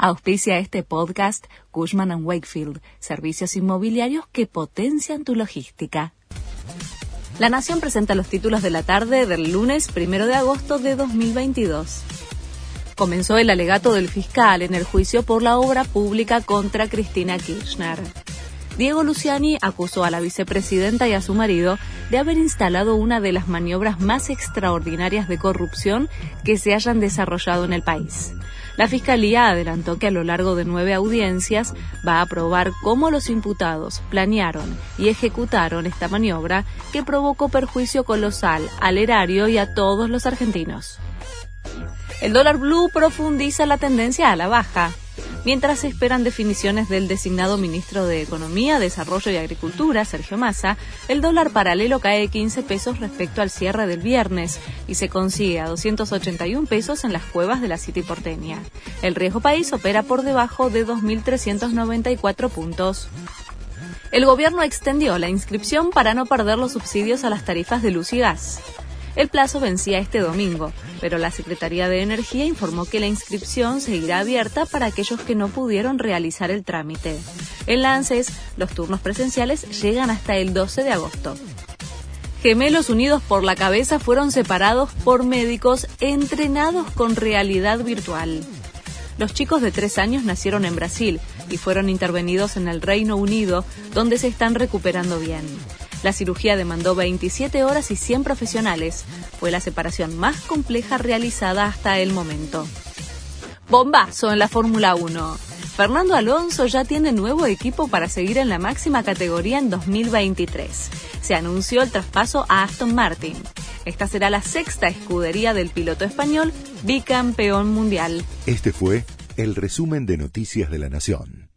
Auspicia este podcast Cushman ⁇ Wakefield, servicios inmobiliarios que potencian tu logística. La Nación presenta los títulos de la tarde del lunes 1 de agosto de 2022. Comenzó el alegato del fiscal en el juicio por la obra pública contra Cristina Kirchner. Diego Luciani acusó a la vicepresidenta y a su marido de haber instalado una de las maniobras más extraordinarias de corrupción que se hayan desarrollado en el país. La Fiscalía adelantó que a lo largo de nueve audiencias va a probar cómo los imputados planearon y ejecutaron esta maniobra que provocó perjuicio colosal al erario y a todos los argentinos. El dólar blue profundiza la tendencia a la baja mientras se esperan definiciones del designado ministro de Economía, Desarrollo y Agricultura, Sergio Massa, el dólar paralelo cae 15 pesos respecto al cierre del viernes y se consigue a 281 pesos en las cuevas de la City porteña. El riesgo país opera por debajo de 2.394 puntos. El gobierno extendió la inscripción para no perder los subsidios a las tarifas de luz y gas. El plazo vencía este domingo, pero la Secretaría de Energía informó que la inscripción seguirá abierta para aquellos que no pudieron realizar el trámite. En la ANSES, los turnos presenciales llegan hasta el 12 de agosto. Gemelos unidos por la cabeza fueron separados por médicos entrenados con realidad virtual. Los chicos de tres años nacieron en Brasil y fueron intervenidos en el Reino Unido, donde se están recuperando bien. La cirugía demandó 27 horas y 100 profesionales. Fue la separación más compleja realizada hasta el momento. Bombazo en la Fórmula 1. Fernando Alonso ya tiene nuevo equipo para seguir en la máxima categoría en 2023. Se anunció el traspaso a Aston Martin. Esta será la sexta escudería del piloto español bicampeón mundial. Este fue el resumen de Noticias de la Nación.